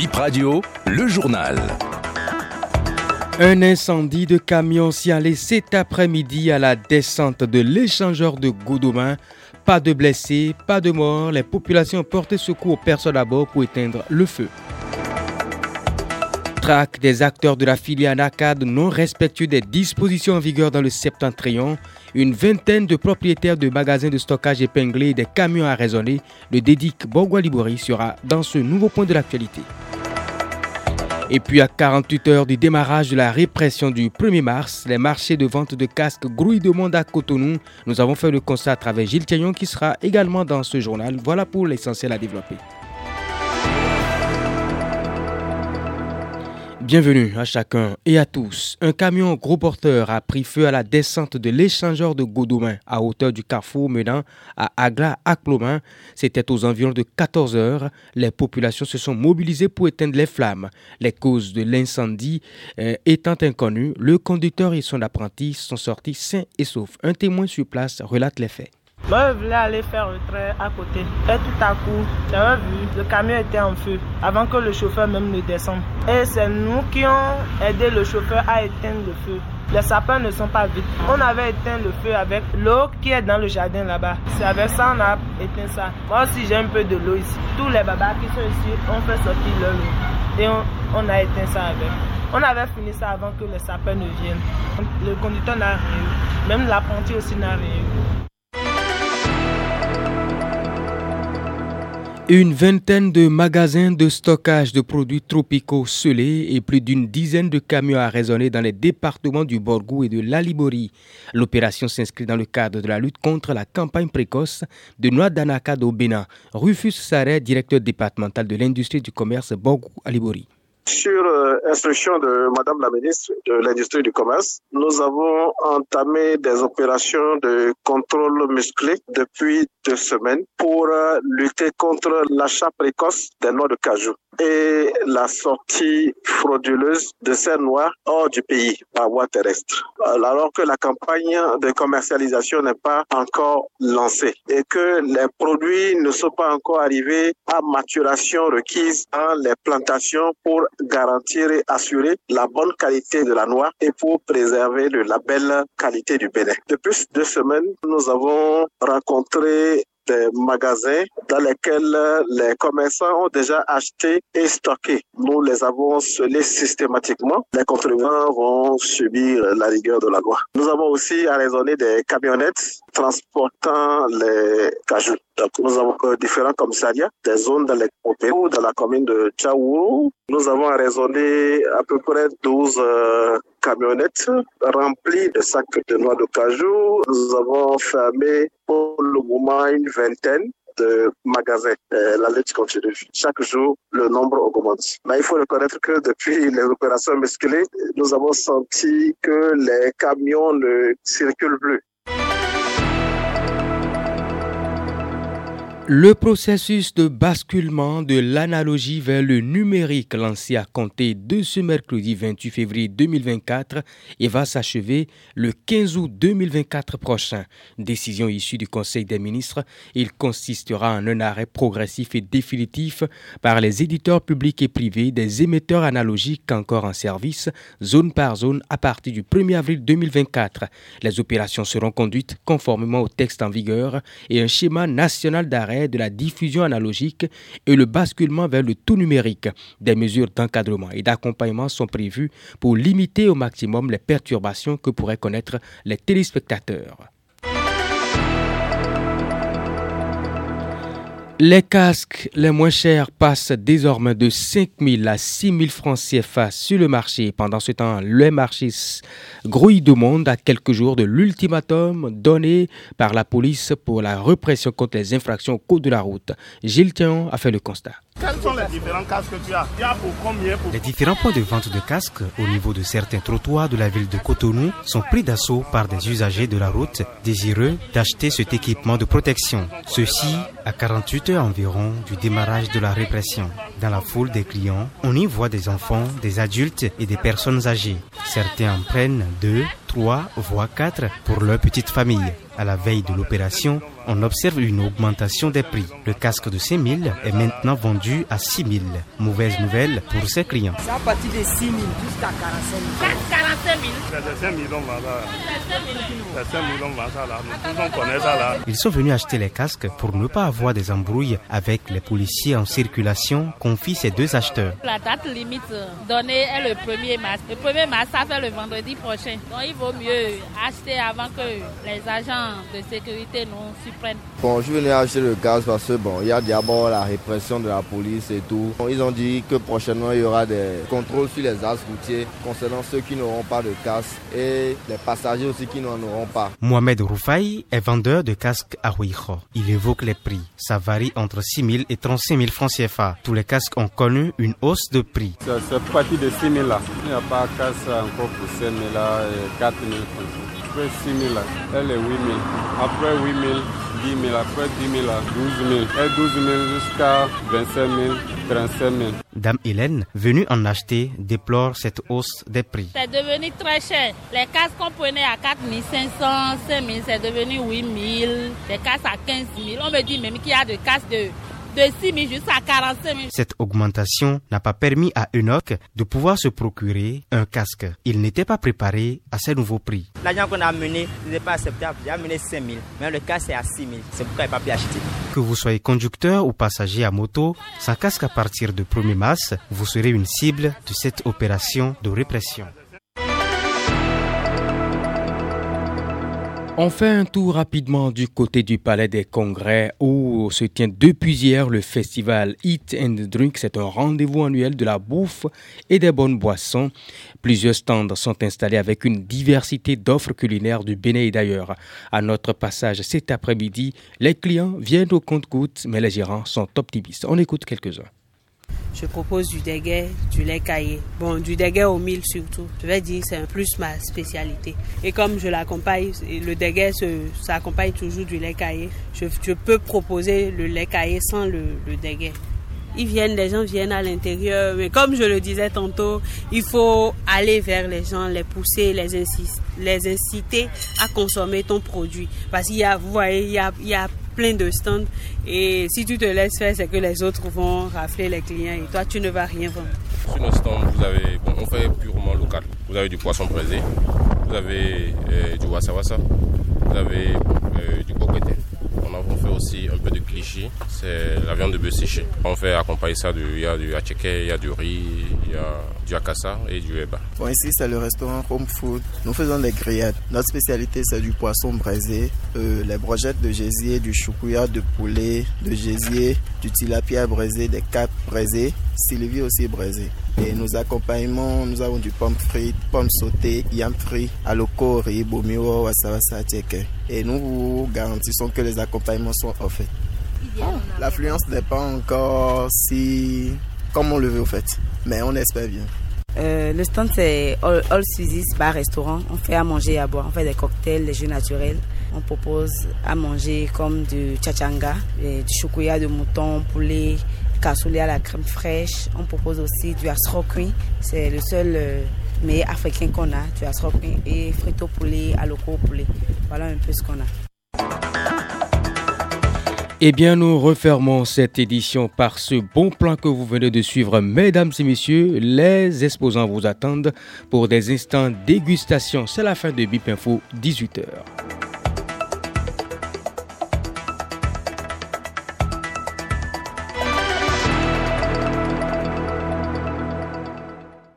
Bip Radio, le journal. Un incendie de camion s'y allait cet après-midi à la descente de l'échangeur de Goudomain. Pas de blessés, pas de morts. Les populations ont porté secours aux personnes à bord pour éteindre le feu. Des acteurs de la filière NACAD non respectueux des dispositions en vigueur dans le septentrion. Une vingtaine de propriétaires de magasins de stockage épinglés et des camions à raisonner. Le dédic Borgois-Libori sera dans ce nouveau point de l'actualité. Et puis à 48 heures du démarrage de la répression du 1er mars, les marchés de vente de casques grouillent de monde à Cotonou. Nous avons fait le constat travers Gilles Thignon qui sera également dans ce journal. Voilà pour l'essentiel à développer. Bienvenue à chacun et à tous. Un camion gros porteur a pris feu à la descente de l'échangeur de Godomain à hauteur du carrefour menant à Agla Aklomain. C'était aux environs de 14 heures. Les populations se sont mobilisées pour éteindre les flammes. Les causes de l'incendie euh, étant inconnues, le conducteur et son apprenti sont sortis sains et saufs. Un témoin sur place relate les faits. Moi, je voulais aller faire le train à côté. Et tout à coup, j'avais vu, le camion était en feu avant que le chauffeur même ne descende. Et c'est nous qui avons aidé le chauffeur à éteindre le feu. Les sapins ne sont pas vides. On avait éteint le feu avec l'eau qui est dans le jardin là-bas. C'est avec ça qu'on a éteint ça. Moi aussi, j'ai un peu de l'eau ici. Tous les babas qui sont ici ont fait sortir leur eau. Et on, a éteint ça avec. On avait fini ça avant que les sapins ne viennent. Le conducteur n'a rien eu. Même l'apprenti aussi n'a rien eu. Une vingtaine de magasins de stockage de produits tropicaux scellés et plus d'une dizaine de camions à raisonner dans les départements du Borgou et de l'Alibori. L'opération s'inscrit dans le cadre de la lutte contre la campagne précoce de Noix d'Anaka au Bénin. Rufus Sarret, directeur départemental de l'industrie du commerce Borgou-Alibori. Sur euh, instruction de Madame la ministre de l'Industrie du Commerce, nous avons entamé des opérations de contrôle musclé depuis deux semaines pour euh, lutter contre l'achat précoce des noix de cajou et la sortie frauduleuse de ces noix hors du pays par voie terrestre. Alors que la campagne de commercialisation n'est pas encore lancée et que les produits ne sont pas encore arrivés à maturation requise dans les plantations pour garantir et assurer la bonne qualité de la noix et pour préserver la belle qualité du Bénin. Depuis deux semaines, nous avons rencontré des magasins dans lesquels les commerçants ont déjà acheté et stocké. Nous les avons scellés systématiquement. Les contribuants vont subir la rigueur de la loi. Nous avons aussi arraisonné des camionnettes transportant les cajous. Donc, nous avons différents commissariats, des zones dans les dans la commune de Tchaourou. Nous avons arraisonné à peu près 12 euh, camionnettes remplies de sacs de noix de cajou. Nous avons fermé pour le moment une vingtaine de magasins. la lutte continue. Chaque jour, le nombre augmente. Mais il faut reconnaître que depuis les opérations musclées, nous avons senti que les camions ne circulent plus. Le processus de basculement de l'analogie vers le numérique lancé à compter de ce mercredi 28 février 2024 et va s'achever le 15 août 2024 prochain. Décision issue du Conseil des ministres, il consistera en un arrêt progressif et définitif par les éditeurs publics et privés des émetteurs analogiques encore en service, zone par zone, à partir du 1er avril 2024. Les opérations seront conduites conformément au texte en vigueur et un schéma national d'arrêt de la diffusion analogique et le basculement vers le tout numérique. Des mesures d'encadrement et d'accompagnement sont prévues pour limiter au maximum les perturbations que pourraient connaître les téléspectateurs. Les casques les moins chers passent désormais de 5 000 à 6 000 francs CFA sur le marché. Pendant ce temps, le marché grouille de monde à quelques jours de l'ultimatum donné par la police pour la répression contre les infractions au code de la route. Gilles Thion a fait le constat. Les différents points de vente de casques au niveau de certains trottoirs de la ville de Cotonou sont pris d'assaut par des usagers de la route désireux d'acheter cet équipement de protection. Ceci à 48 heures environ du démarrage de la répression. Dans la foule des clients, on y voit des enfants, des adultes et des personnes âgées. Certains en prennent deux, 3 voire 4 pour leur petite famille. À la veille de l'opération, on observe une augmentation des prix. Le casque de 5 000 est maintenant vendu à 6 000. Mauvaise nouvelle pour ses clients. C'est à partir de 6 000 jusqu'à 45 000. 45 000 C'est 5 000 on vend ça. C'est 5 000 on vend ça là. Nous tous on connaît ça là. Ils sont venus acheter les casques pour ne pas avoir des embrouilles avec les policiers en circulation, confient ces deux acheteurs. La date limite donnée est le 1er mars. Le 1er mars, ça fait le vendredi prochain. Donc il vaut mieux acheter avant que les agents de sécurité nous surprennent. Bon, je venais acheter le gaz parce que bon, il y a d'abord la répression de la police et tout. Ils ont dit que prochainement il y aura des contrôles sur les axes routiers concernant ceux qui n'auront pas de casque et les passagers aussi qui n'en auront pas. Mohamed Roufaï est vendeur de casques à Huicho. Il évoque les prix. Ça varie entre 6 000 et 35 000 francs CFA. Tous les casques ont connu une hausse de prix. C'est parti de 6 000 là. Il n'y a pas de casque encore pour 5 000 là et 4 000 francs. Après 6 000 là, elle est 8 000. Après 8 000, 10 000. Après 10 000 là, 12 000. Et 12 000 jusqu'à 25 000, 35 000. Dame Hélène, venue en acheter, déplore cette hausse des prix. C'est devenu très cher. Les casques qu'on prenait à 4 500, 5 000, c'est devenu 8 000. Les casques à 15 000. On me dit même qu'il y a des casques de de 6 000 jusqu'à 45 000. Cette augmentation n'a pas permis à Enoch de pouvoir se procurer un casque. Il n'était pas préparé à ces nouveaux prix. L'argent qu'on a amené n'était pas acceptable. J'ai amené 5 000, mais le casque est à 6 000. C'est pourquoi il n'a pas pu acheter. Que vous soyez conducteur ou passager à moto, sans casque à partir de 1er mars, vous serez une cible de cette opération de répression. On fait un tour rapidement du côté du Palais des Congrès où se tient depuis hier le festival Eat and Drink. C'est un rendez-vous annuel de la bouffe et des bonnes boissons. Plusieurs stands sont installés avec une diversité d'offres culinaires du Bénin et d'ailleurs. À notre passage cet après-midi, les clients viennent au compte-gouttes, mais les gérants sont optimistes. On écoute quelques-uns. Je propose du déguet, du lait caillé. Bon, du déguet au mil surtout. Je vais dire c'est un plus ma spécialité. Et comme je l'accompagne, le déguet ça accompagne toujours du lait caillé. Je, je, peux proposer le lait caillé sans le, le déguet. Ils viennent, les gens viennent à l'intérieur. Mais comme je le disais tantôt, il faut aller vers les gens, les pousser, les, inciter, les inciter à consommer ton produit. Parce qu'il y a, vous voyez, il y a, il y a plein de stands et si tu te laisses faire, c'est que les autres vont rafler les clients et toi, tu ne vas rien vendre. Sur nos stands, vous avez, bon, on fait purement local. Vous avez du poisson braisé, vous avez euh, du wassa vous avez euh, du coqueté. On, fait aussi un peu de cliché, c'est la viande de bœuf séché. On fait accompagner ça, il y a du hacheke, il y a du riz, il y a du akassa et du eba. Bon, ici c'est le restaurant Home Food. Nous faisons des grillades. Notre spécialité c'est du poisson braisé, euh, les brochettes de gésier, du choukouya de poulet, de gésier, du tilapia braisé, des capes braisées, Sylvie aussi braisé. Et nos accompagnements, nous avons du pomme frites, pommes sautées, yam frit, aloko, riz, bomio, wasawasa, tcheke. Et nous vous garantissons que les accompagnements sont offerts. L'affluence n'est pas encore si comme on le veut au fait, mais on espère bien. Euh, le stand c'est All, All Bar Restaurant. On fait à manger et à boire. On fait des cocktails, des jus naturels. On propose à manger comme du chachanga, du choukouya de mouton, poulet, cassoulet à la crème fraîche. On propose aussi du asroquin. C'est le seul euh, meilleur africain qu'on a, du asroquin et frito poulet, aloko poulet. Voilà un peu ce qu'on a. Eh bien, nous refermons cette édition par ce bon plan que vous venez de suivre. Mesdames et messieurs, les exposants vous attendent pour des instants dégustation. C'est la fin de Bip Info, 18h.